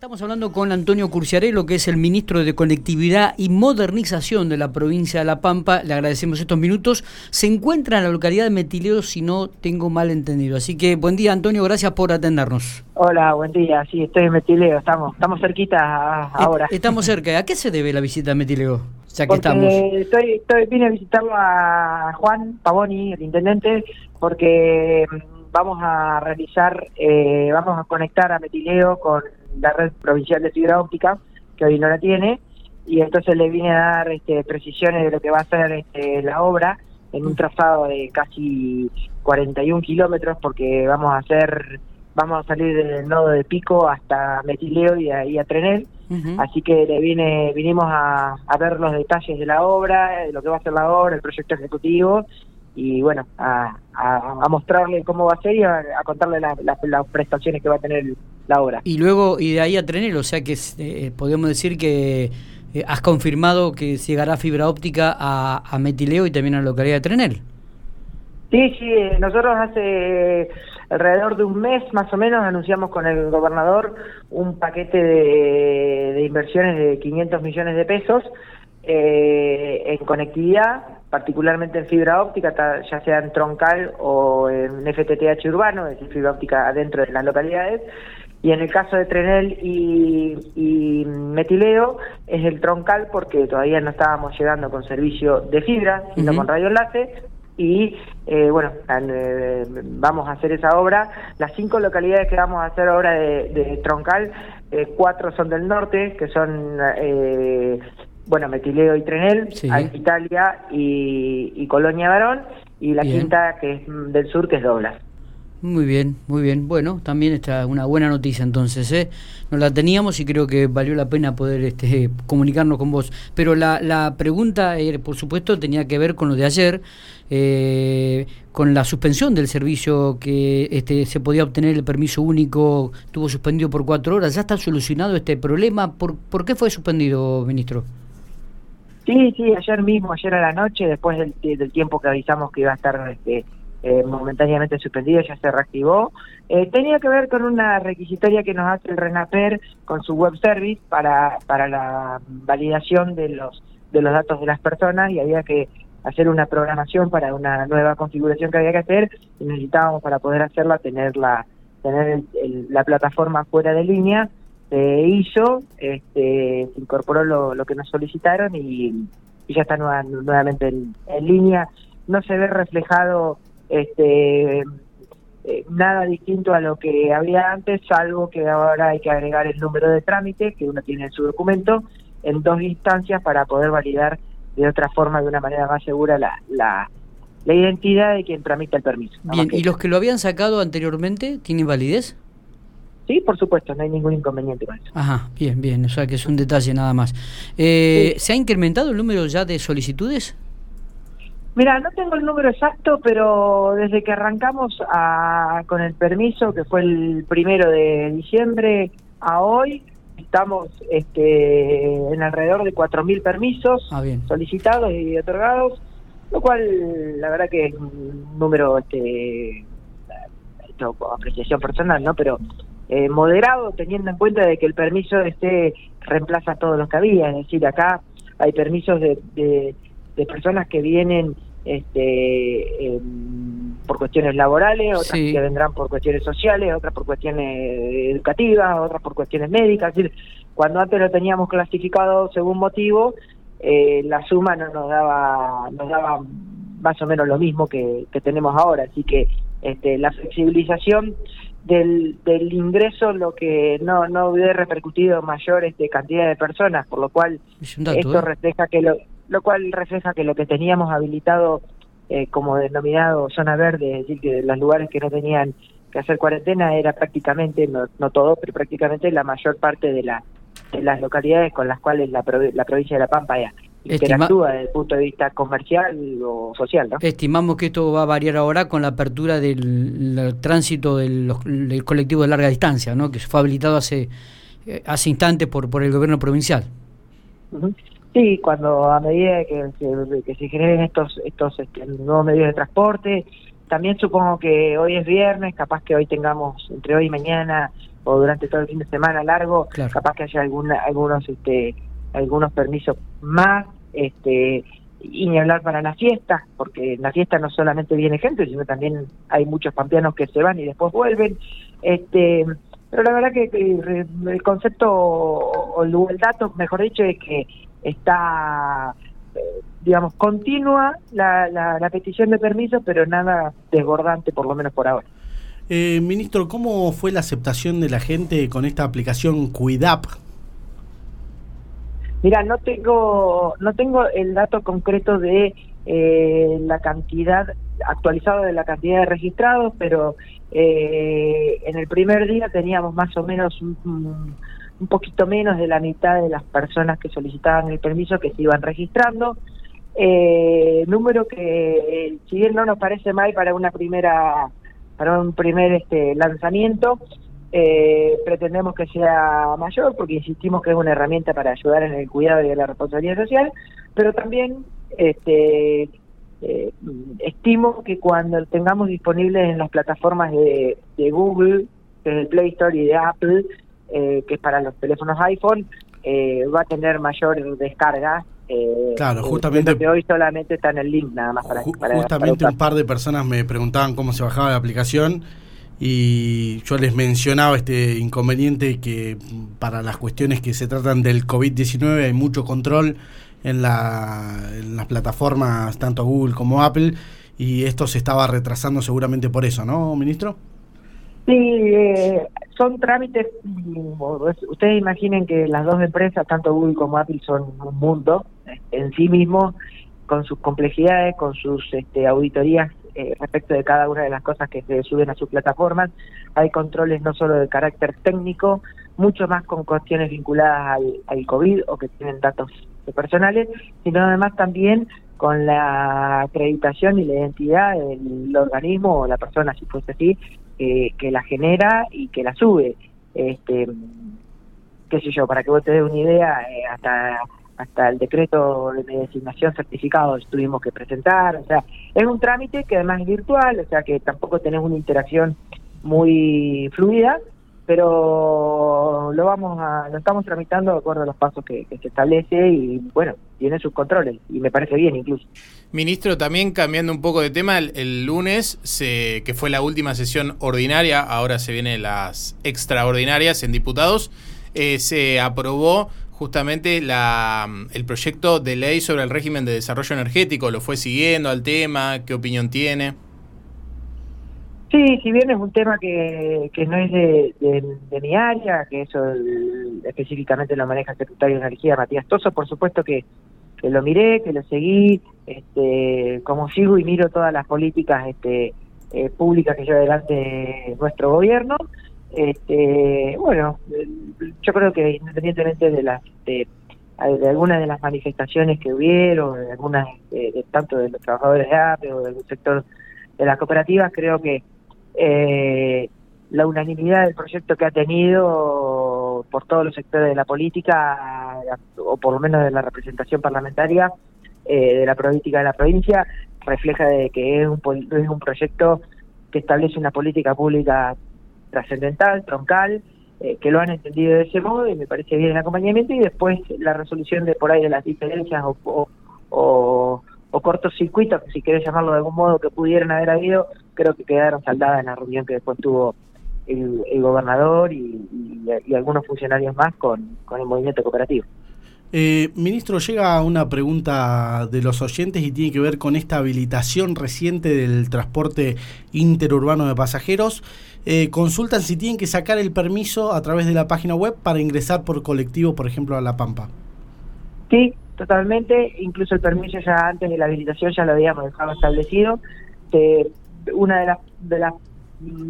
Estamos hablando con Antonio Curciarello, que es el ministro de Conectividad y Modernización de la provincia de La Pampa. Le agradecemos estos minutos. Se encuentra en la localidad de Metileo, si no tengo mal entendido. Así que buen día, Antonio, gracias por atendernos. Hola, buen día. Sí, estoy en Metileo, estamos, estamos cerquita ahora. Estamos cerca. ¿A qué se debe la visita a Metileo? Ya que estamos. Estoy, estoy, vine a visitarlo a Juan Pavoni, el intendente, porque vamos a realizar, eh, vamos a conectar a Metileo con la red provincial de fibra óptica, que hoy no la tiene, y entonces le vine a dar este, precisiones de lo que va a ser este, la obra en un trazado de casi 41 kilómetros, porque vamos a hacer, vamos a salir del nodo de Pico hasta Metileo y ahí a Trenel. Así que le vine, vinimos a, a, ver los detalles de la obra, de lo que va a ser la obra, el proyecto ejecutivo y bueno, a, a, mostrarle cómo va a ser y a, contarle las prestaciones que va a tener la obra. Y luego, y de ahí a Trenel, o sea que eh, podemos decir que eh, has confirmado que llegará fibra óptica a, a Metileo y también a la localidad de Trenel. Sí, sí, nosotros hace alrededor de un mes más o menos anunciamos con el gobernador un paquete de, de inversiones de 500 millones de pesos eh, en conectividad, particularmente en fibra óptica, ya sea en troncal o en FTTH urbano, es decir, fibra óptica adentro de las localidades. Y en el caso de Trenel y, Metileo es el troncal porque todavía no estábamos llegando con servicio de fibra, sino con radio enlace. Y eh, bueno, eh, vamos a hacer esa obra. Las cinco localidades que vamos a hacer obra de, troncal, eh, cuatro son del norte, que son bueno, Metileo y Trenel, Italia y, Colonia Varón, y la quinta que es del sur, que es Doblas. Muy bien, muy bien. Bueno, también está una buena noticia entonces, ¿eh? Nos la teníamos y creo que valió la pena poder este, comunicarnos con vos. Pero la, la pregunta, eh, por supuesto, tenía que ver con lo de ayer, eh, con la suspensión del servicio que este, se podía obtener el permiso único, tuvo suspendido por cuatro horas. ¿Ya está solucionado este problema? ¿Por, ¿por qué fue suspendido, ministro? Sí, sí, ayer mismo, ayer a la noche, después del, tiempo que avisamos que iba a estar este, eh, momentáneamente suspendido, ya se reactivó. Eh, tenía que ver con una requisitoria que nos hace el RENAPER con su web service para, para la validación de los, de los datos de las personas y había que hacer una programación para una nueva configuración que había que hacer y necesitábamos para poder hacerla tener la, tener la plataforma fuera de línea se hizo, este, se incorporó lo, lo que nos solicitaron y, ya está nuevamente en, línea. No se ve reflejado este, eh, nada distinto a lo que había antes, salvo que ahora hay que agregar el número de trámite que uno tiene en su documento en dos instancias para poder validar de otra forma, de una manera más segura, la, la, la identidad de quien tramita el permiso. Bien, ¿y los que lo habían sacado anteriormente tienen validez? Sí, por supuesto, no hay ningún inconveniente con eso. Ajá, bien, bien, o sea que es un detalle nada más. Eh, ¿Se ha incrementado el número ya de solicitudes? Mira, no tengo el número exacto, pero desde que arrancamos con el permiso, que fue el primero de diciembre, a hoy, estamos este, en alrededor de 4.000 permisos ah, solicitados y otorgados, lo cual la verdad que es un número, este, esto, apreciación personal, ¿no? Pero eh, moderado teniendo en cuenta de que el permiso este reemplaza a todos los que había, es decir, acá hay permisos de, de, personas que vienen este por cuestiones laborales, otras que vendrán por cuestiones sociales, otras por cuestiones educativas, otras por cuestiones médicas, es decir, cuando antes lo teníamos clasificado según motivo, eh, la suma no nos daba nos daba más o menos lo mismo que, que tenemos ahora, así que este, la flexibilización del, del ingreso lo que no no hubiera repercutido mayor este, cantidad de personas por lo cual esto ¿eh? refleja que lo, lo cual refleja que lo que teníamos habilitado eh, como denominado zona verde es decir que los lugares que no tenían que hacer cuarentena era prácticamente no, no todo pero prácticamente la mayor parte de la de las localidades con las cuales la, la provincia de La Pampa ya interactúa desde el punto de vista comercial o social. ¿no? Estimamos que esto va a variar ahora con la apertura del, tránsito del, colectivo de larga distancia, ¿no? que fue habilitado hace, eh, hace instantes por, por el gobierno provincial. Sí, cuando a medida que, que, se generen estos, estos este, nuevos medios de transporte, también supongo que hoy es viernes, capaz que hoy tengamos, entre hoy y mañana, o durante todo el fin de semana largo, capaz que haya alguna, algunos este, algunos permisos más, este y ni hablar para las fiestas, porque en la fiesta no solamente viene gente, sino también hay muchos pampeanos que se van y después vuelven. Este, pero la verdad que, el concepto o el dato, mejor dicho, es que está, eh, digamos, continua la, la, petición de permiso, pero nada desbordante, por lo menos por ahora. Eh, ministro, ¿cómo fue la aceptación de la gente con esta aplicación Cuidap? Mira, no tengo no tengo el dato concreto de eh, la cantidad actualizado de la cantidad de registrados, pero eh, en el primer día teníamos más o menos un, poquito menos de la mitad de las personas que solicitaban el permiso que se iban registrando. Eh, número que, si bien no nos parece mal para una primera para un primer este lanzamiento, eh, pretendemos que sea mayor porque insistimos que es una herramienta para ayudar en el cuidado y en la responsabilidad social, pero también este, eh, estimo que cuando tengamos disponibles en las plataformas de, Google, que es el Play Store y de Apple, eh, que es para los teléfonos iPhone, eh, va a tener mayor descarga. claro, justamente. Que hoy solamente está en el link nada más para. justamente un par de personas me preguntaban cómo se bajaba la aplicación y yo les mencionaba este inconveniente que para las cuestiones que se tratan del COVID-19 hay mucho control en, la, en las plataformas, tanto Google como Apple, y esto se estaba retrasando seguramente por eso, ¿no, ministro? Sí, eh, son trámites, ustedes imaginen que las dos empresas, tanto Google como Apple, son un mundo en sí mismo, con sus complejidades, con sus este, auditorías eh, respecto de cada una de las cosas que se suben a sus plataformas. Hay controles no solo de carácter técnico, mucho más con cuestiones vinculadas al, COVID o que tienen datos personales, sino además también con la acreditación y la identidad del organismo o la persona, si fuese así, que la genera y que la sube. Este, qué sé yo, para que vos te des una idea, eh, hasta hasta el decreto de designación certificado tuvimos que presentar, o sea, es un trámite que además es virtual, o sea que tampoco tenés una interacción muy fluida, pero lo vamos a, lo estamos tramitando de acuerdo a los pasos que, se establece y bueno, tiene sus controles y me parece bien incluso. Ministro, también cambiando un poco de tema, el, lunes, se, que fue la última sesión ordinaria, ahora se vienen las extraordinarias en diputados, eh, se aprobó justamente la, el proyecto de ley sobre el régimen de desarrollo energético. ¿Lo fue siguiendo al tema? ¿Qué opinión tiene? Sí, si bien es un tema que, que no es de, de, mi área, que eso específicamente lo maneja el secretario de Energía, Matías Toso, por supuesto que, lo miré, que lo seguí, este, como sigo y miro todas las políticas este, eh, públicas que lleva adelante nuestro gobierno. Este, bueno, yo creo que independientemente de las de, algunas de las manifestaciones que hubieron, de algunas de, tanto de los trabajadores de APE o del sector de las cooperativas, creo que eh, la unanimidad del proyecto que ha tenido por todos los sectores de la política, o por lo menos de la representación parlamentaria eh, de la política de la provincia, refleja de que es un, es un proyecto que establece una política pública trascendental, troncal, eh, que lo han entendido de ese modo y me parece bien el acompañamiento y después la resolución de por ahí de las diferencias o, cortocircuitos, si querés llamarlo de algún modo, que pudieran haber habido, creo que quedaron saldadas en la reunión que después tuvo el, gobernador y, y, algunos funcionarios más con, con el movimiento cooperativo. Eh, ministro, llega una pregunta de los oyentes y tiene que ver con esta habilitación reciente del transporte interurbano de pasajeros. Eh, consultan si tienen que sacar el permiso a través de la página web para ingresar por colectivo, por ejemplo, a La Pampa. Sí, totalmente. Incluso el permiso ya antes de la habilitación ya lo habíamos dejado establecido. una de las, de las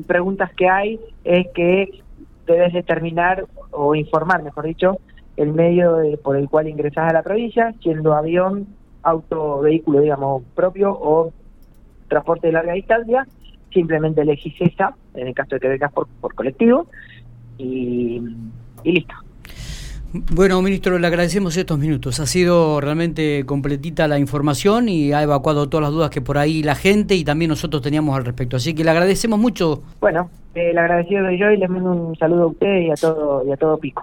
preguntas que hay es que debes determinar o informar, mejor dicho, el medio por el cual ingresas a la provincia, siendo avión, auto, vehículo, digamos, propio o transporte de larga distancia, simplemente elegís esa, en el caso de que vengas por, por colectivo, y, y listo. Bueno, ministro, le agradecemos estos minutos. Ha sido realmente completita la información y ha evacuado todas las dudas que por ahí la gente y también nosotros teníamos al respecto. Así que le agradecemos mucho. Bueno, el agradecido de yo y les mando un saludo a ustedes y a todo y a todo Pico.